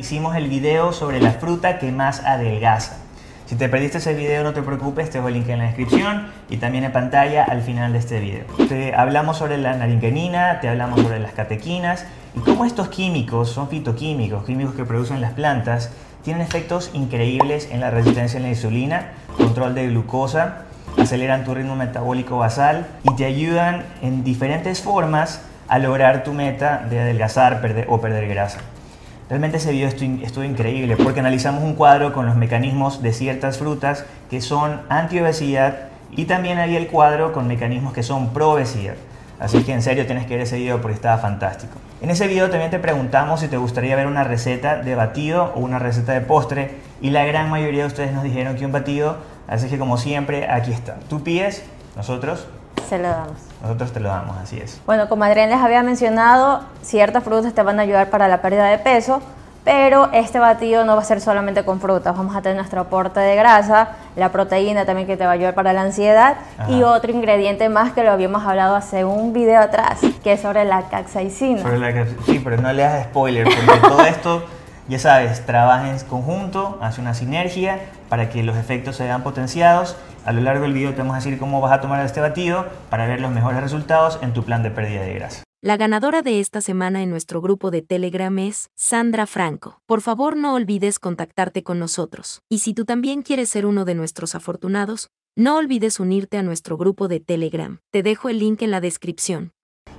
Hicimos el video sobre la fruta que más adelgaza. Si te perdiste ese video no te preocupes, te dejo el link en la descripción y también en pantalla al final de este video. Te hablamos sobre la naringenina, te hablamos sobre las catequinas y cómo estos químicos son fitoquímicos, químicos que producen las plantas, tienen efectos increíbles en la resistencia a la insulina, control de glucosa, aceleran tu ritmo metabólico basal y te ayudan en diferentes formas a lograr tu meta de adelgazar o perder grasa. Realmente ese video estuvo, increíble porque analizamos un cuadro con los mecanismos de ciertas frutas que son anti-obesidad y también había el cuadro con mecanismos que son pro-obesidad. Así que en serio tienes que ver ese video porque estaba fantástico. En ese video también te preguntamos si te gustaría ver una receta de batido o una receta de postre y la gran mayoría de ustedes nos dijeron que un batido, así que como siempre aquí está. Tú pides, nosotros se lo damos. Nosotros te lo damos, así es. Bueno, como Adrián les había mencionado, ciertas frutas te van a ayudar para la pérdida de peso, pero este batido no va a ser solamente con frutas, vamos a tener nuestro aporte de grasa, la proteína también que te va a ayudar para la ansiedad y otro ingrediente más que lo habíamos hablado hace un video atrás, que es sobre la capsaicina. sí, pero no le das spoiler, porque todo esto, ya sabes, trabaja en conjunto, hace una sinergia para que los efectos se vean potenciados a lo largo del video te vamos a decir cómo vas a tomar este batido para ver los mejores resultados en tu plan de pérdida de grasa. La ganadora de esta semana en nuestro grupo de Telegram es Sandra Franco. Por favor no olvides contactarte con nosotros. Y si tú también quieres ser uno de nuestros afortunados, no olvides unirte a nuestro grupo de Telegram. Te dejo el link en la descripción.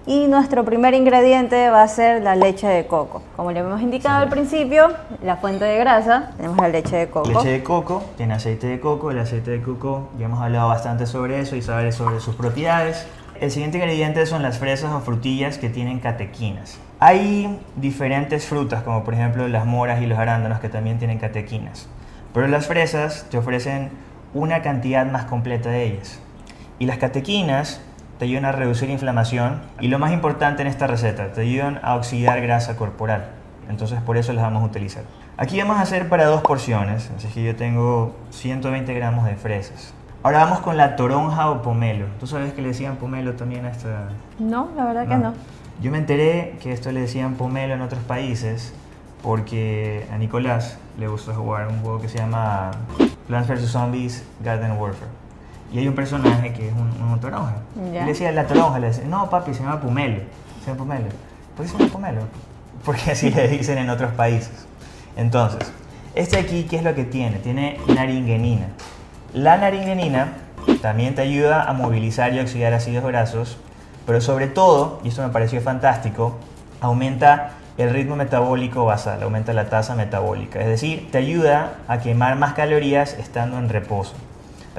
Y nuestro primer ingrediente va a ser la leche de coco. Como le hemos indicado al principio, la fuente de grasa, tenemos la leche de coco. Leche de coco, tiene aceite de coco, el aceite de coco, ya hemos hablado bastante sobre eso y saber sobre sus propiedades. El siguiente ingrediente son las fresas o frutillas que tienen catequinas. Hay diferentes frutas, como por ejemplo las moras y los arándanos, que también tienen catequinas. Pero las fresas te ofrecen una cantidad más completa de ellas. Y las catequinas te ayudan a reducir inflamación y lo más importante en esta receta, te ayudan a oxidar grasa corporal. Entonces por eso las vamos a utilizar. Aquí vamos a hacer para dos porciones, así que yo tengo 120 gramos de fresas. Ahora vamos con la toronja o pomelo. ¿Tú sabes que le decían pomelo también a esta? No, la verdad que no. Yo me enteré que esto le decían pomelo en otros países porque a Nicolás le gusta jugar un juego que se llama Plants vs. Zombies Garden Warfare. Y hay un personaje que es un, un toronja. le decía la toronja, le decía, no papi, se llama Pumelo. Se llama Pumelo. ¿Por qué se llama Pumelo? Porque así le dicen en otros países. Entonces, este aquí, ¿qué es lo que tiene? Tiene naringenina. La naringenina también te ayuda a movilizar y oxidar ácidos grasos, pero sobre todo, y esto me pareció fantástico, aumenta el ritmo metabólico basal, aumenta la tasa metabólica. Es decir, te ayuda a quemar más calorías estando en reposo.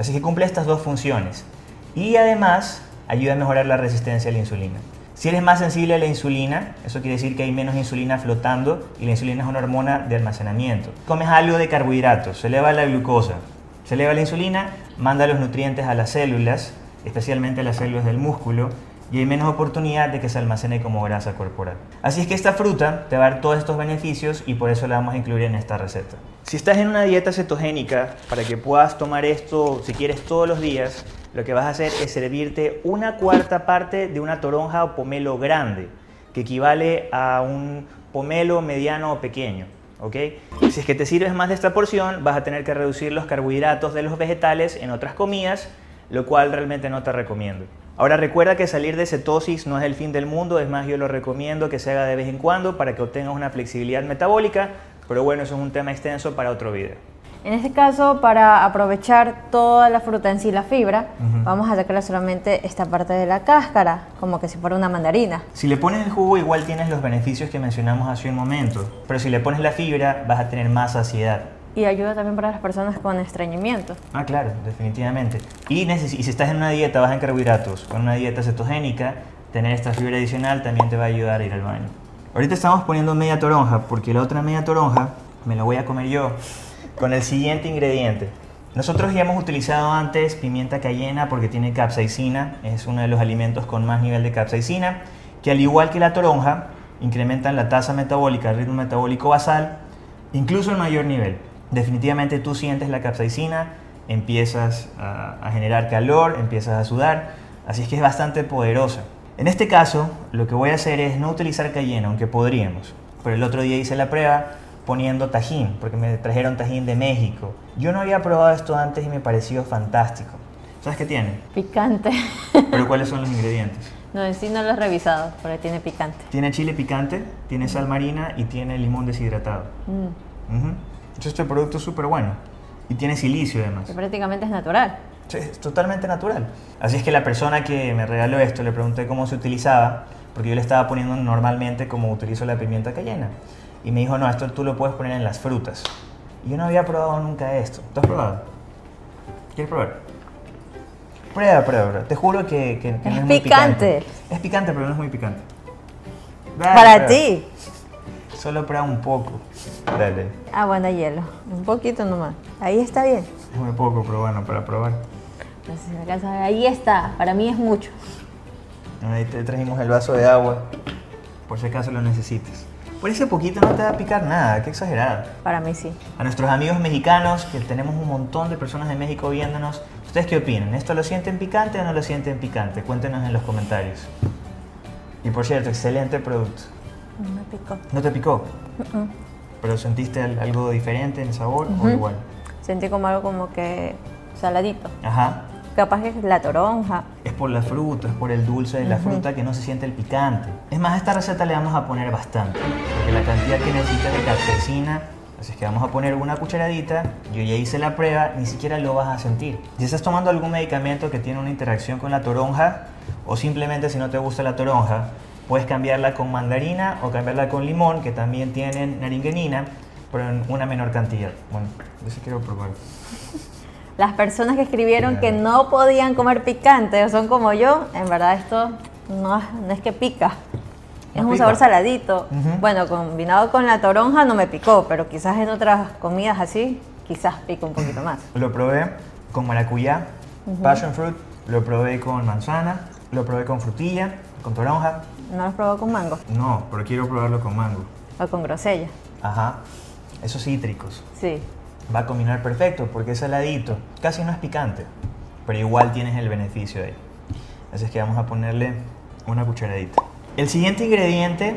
Así que cumple estas dos funciones. Y además ayuda a mejorar la resistencia a la insulina. Si eres más sensible a la insulina, eso quiere decir que hay menos insulina flotando y la insulina es una hormona de almacenamiento. Comes algo de carbohidratos, se eleva la glucosa, se eleva la insulina, manda los nutrientes a las células, especialmente a las células del músculo, y hay menos oportunidad de que se almacene como grasa corporal. Así es que esta fruta te va a dar todos estos beneficios y por eso la vamos a incluir en esta receta. Si estás en una dieta cetogénica, para que puedas tomar esto si quieres todos los días, lo que vas a hacer es servirte una cuarta parte de una toronja o pomelo grande, que equivale a un pomelo mediano o pequeño. ¿ok? Si es que te sirves más de esta porción, vas a tener que reducir los carbohidratos de los vegetales en otras comidas, lo cual realmente no te recomiendo. Ahora recuerda que salir de cetosis no es el fin del mundo, es más yo lo recomiendo que se haga de vez en cuando para que obtengas una flexibilidad metabólica, pero bueno, eso es un tema extenso para otro video. En este caso, para aprovechar toda la fruta en sí, la fibra, vamos a sacar solamente esta parte de la cáscara, como que si fuera una mandarina. Si le pones el jugo, igual tienes los beneficios que mencionamos hace un momento, pero si le pones la fibra, vas a tener más saciedad y ayuda también para las personas con estreñimiento. Ah, claro, definitivamente. Y, y si estás en una dieta baja en carbohidratos, con una dieta cetogénica, tener esta fibra adicional también te va a ayudar a ir al baño. Ahorita estamos poniendo media toronja, porque la otra media toronja me la voy a comer yo con el siguiente ingrediente. Nosotros ya hemos utilizado antes pimienta cayena porque tiene capsaicina, es uno de los alimentos con más nivel de capsaicina, que al igual que la toronja, incrementan la tasa metabólica, el ritmo metabólico basal, incluso en mayor nivel definitivamente tú sientes la capsaicina, empiezas a, generar calor, empiezas a sudar, así es que es bastante poderosa. En este caso, lo que voy a hacer es no utilizar cayena, aunque podríamos. Pero el otro día hice la prueba, poniendo tajín, porque me trajeron tajín de México. Yo no había probado esto antes y me pareció fantástico. ¿Sabes qué tiene? Picante. Pero ¿cuáles son los ingredientes? No, en sí no lo he revisado, pero tiene picante. Tiene chile picante, tiene sal marina y tiene limón deshidratado. Mm. Entonces, Este producto es súper bueno. Y tiene silicio además. que prácticamente es natural. Sí, es totalmente natural. Así es que la persona que me regaló esto le pregunté cómo se utilizaba, porque yo le estaba poniendo normalmente como utilizo la pimienta cayena. Y me dijo, no, esto tú lo puedes poner en las frutas. Y yo no había probado nunca esto. ¿Tú has probado? ¿Quieres probar? Prueba, prueba, prueba. Te juro que, que- que no Es es muy picante. picante. Es picante, pero no es muy picante. Dale, Para ti. Solo prueba un poco. Dale. Ah, bueno, hielo. Un poquito nomás. Ahí está bien. Es muy poco, pero bueno, para probar. Entonces, acá sabe, Ahí está. Para mí es mucho. Ahí te trajimos el vaso de agua, por si acaso lo necesites. Por ese poquito no te va a picar nada, qué exagerado. Para mí sí. A nuestros amigos mexicanos, que tenemos un montón de personas de México viéndonos, ¿ustedes qué opinan? ¿Esto lo sienten picante o no lo sienten picante? Cuéntenos en los comentarios. Y por cierto, excelente producto. No me picó. ¿No te picó? ¿Pero sentiste al- algo diferente en el sabor o igual? Sentí como algo como que saladito. Ajá. Capaz que es la toronja. Es por la fruta, es por el dulce de la fruta que no se siente el picante. Es más, a esta receta le vamos a poner bastante, porque la cantidad que necesitas de capsaicina, así es que vamos a poner una cucharadita, yo ya hice la prueba, ni siquiera lo vas a sentir. Si estás tomando algún medicamento que tiene una interacción con la toronja, o simplemente si no te gusta la toronja, puedes cambiarla con mandarina o cambiarla con limón, que también tienen naringenina, pero en una menor cantidad. Bueno, yo sí quiero probar. Las personas que escribieron que Claro. no podían comer picante o son como yo, en verdad esto no, es- no es que pica. Es No un pica. sabor saladito. Ujú. Bueno, combinado con la toronja no me picó, pero quizás en otras comidas así, quizás pica un poquito más. Lo probé con maracuyá, passion fruit, lo probé con manzana, lo probé con frutilla, con toronja. ¿No lo probó con mango? No, pero quiero probarlo con mango. O con grosella. Ajá. Esos cítricos. Sí. Va a combinar perfecto porque es saladito. Casi no es picante, pero igual tienes el beneficio ahí. Así es que vamos a ponerle una cucharadita. El siguiente ingrediente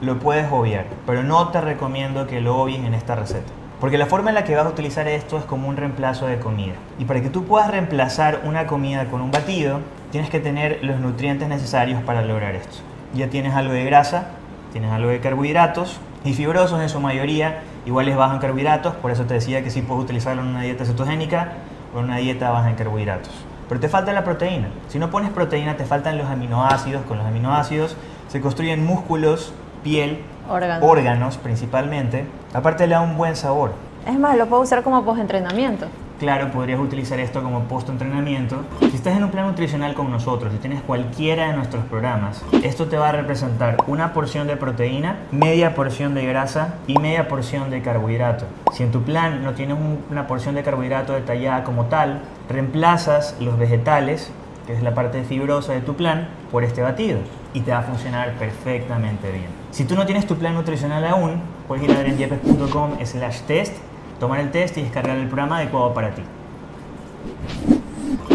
lo puedes obviar, pero no te recomiendo que lo obvies en esta receta. Porque la forma en la que vas a utilizar esto es como un reemplazo de comida. Y para que tú puedas reemplazar una comida con un batido, tienes que tener los nutrientes necesarios para lograr esto. Ya tienes algo de grasa, tienes algo de carbohidratos y fibrosos en su mayoría, igual es bajo en carbohidratos, por eso te decía que sí puedes utilizarlo en una dieta cetogénica o en una dieta baja en carbohidratos. Pero te falta la proteína. Si no pones proteína, te faltan los aminoácidos. Con los aminoácidos se construyen músculos, piel, Órganos. órganos principalmente. Aparte le da un buen sabor. Es más, lo puedo usar como post-entrenamiento. Claro, podrías utilizar esto como post-entrenamiento. Si estás en un plan nutricional con nosotros, si tienes cualquiera de nuestros programas, esto te va a representar una porción de proteína, media porción de grasa y media porción de carbohidrato. Si en tu plan no tienes un- una porción de carbohidrato detallada como tal, reemplazas los vegetales, que es la parte fibrosa de tu plan, por este batido y te va a funcionar perfectamente bien. Si tú no tienes tu plan nutricional aún, puedes ir a adrianyepes.com slash test, tomar el test y descargar el programa adecuado para ti.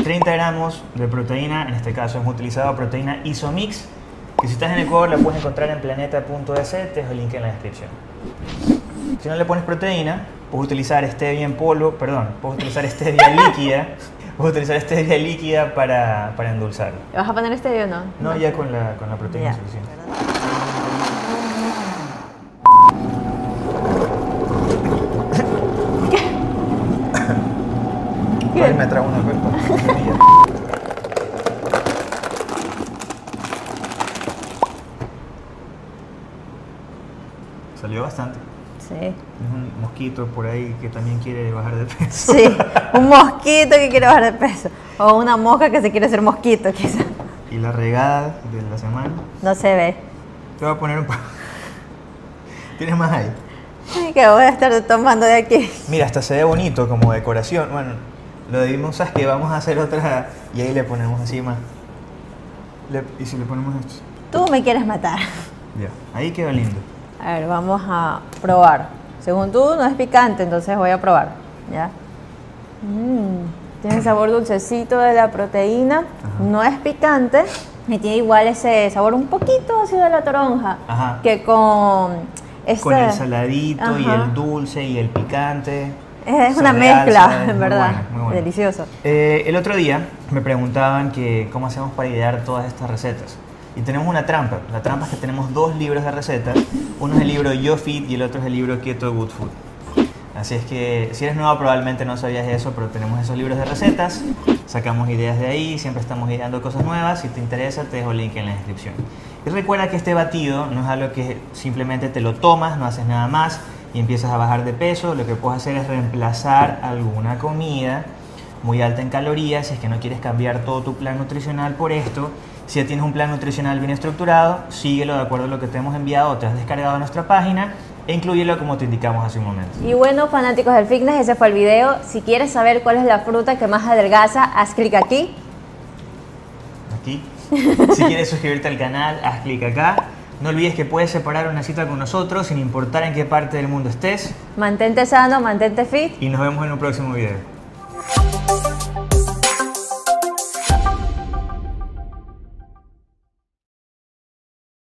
30 gramos de proteína, en este caso hemos utilizado proteína Isomix, que si estás en Ecuador la puedes encontrar en planeta.es, te dejo el link en la descripción. Si no le pones proteína, puedes utilizar stevia en polvo, perdón, puedes utilizar stevia líquida, puedes utilizar stevia líquida para, para endulzarlo. ¿Le vas a poner este o no? No, ya con la, con la proteína es suficiente. Ay, me trago una cuerpa. Salió bastante. Sí. Es un mosquito por ahí que también quiere bajar de peso. Sí, un mosquito que quiere bajar de peso. O una mosca que se quiere hacer mosquito, quizás. Y la regada de la semana. No se ve. Te voy a poner un pa- ¿Tienes más ahí? Ay, que voy a estar tomando de aquí. Mira, hasta se ve bonito como decoración. Bueno, lo debimos, ¿sabes que Vamos a hacer otra y ahí le ponemos encima. Le- ¿Y si le ponemos esto? Tú me quieres matar. Ya, ahí queda lindo. A ver, vamos a probar. Según tú, no es picante, entonces voy a probar. ¿Ya? Mm, tiene sabor dulcecito de la proteína. No es picante. Y tiene igual ese sabor un poquito ácido de la toronja. Ajá. Que con con Este- el saladito y Ajá. el dulce y el picante. Es una mezcla, en muy verdad. bueno, muy bueno. Delicioso. Eh, el otro día me preguntaban que cómo hacemos para idear todas estas recetas. Y tenemos una trampa. La trampa es que tenemos dos libros de recetas. Uno es el libro Yo Fit y el otro es el libro Keto Good Food. Así es que si eres nuevo probablemente no sabías eso, pero tenemos esos libros de recetas, sacamos ideas de ahí, siempre estamos ideando cosas nuevas, si te interesa te dejo el link en la descripción. Y recuerda que este batido no es algo que simplemente te lo tomas, no haces nada más y empiezas a bajar de peso, lo que puedes hacer es reemplazar alguna comida muy alta en calorías, si es que no quieres cambiar todo tu plan nutricional por esto, si ya tienes un plan nutricional bien estructurado, síguelo de acuerdo a lo que te hemos enviado o te has descargado a nuestra página e inclúyelo como te indicamos hace un momento. Y bueno, fanáticos del fitness, ese fue el video. Si quieres saber cuál es la fruta que más adelgaza, haz clic aquí. aquí. Si quieres suscribirte al canal, haz clic acá. No olvides que puedes separar una cita con nosotros sin importar en qué parte del mundo estés. Mantente sano, mantente fit. Y nos vemos en un próximo video.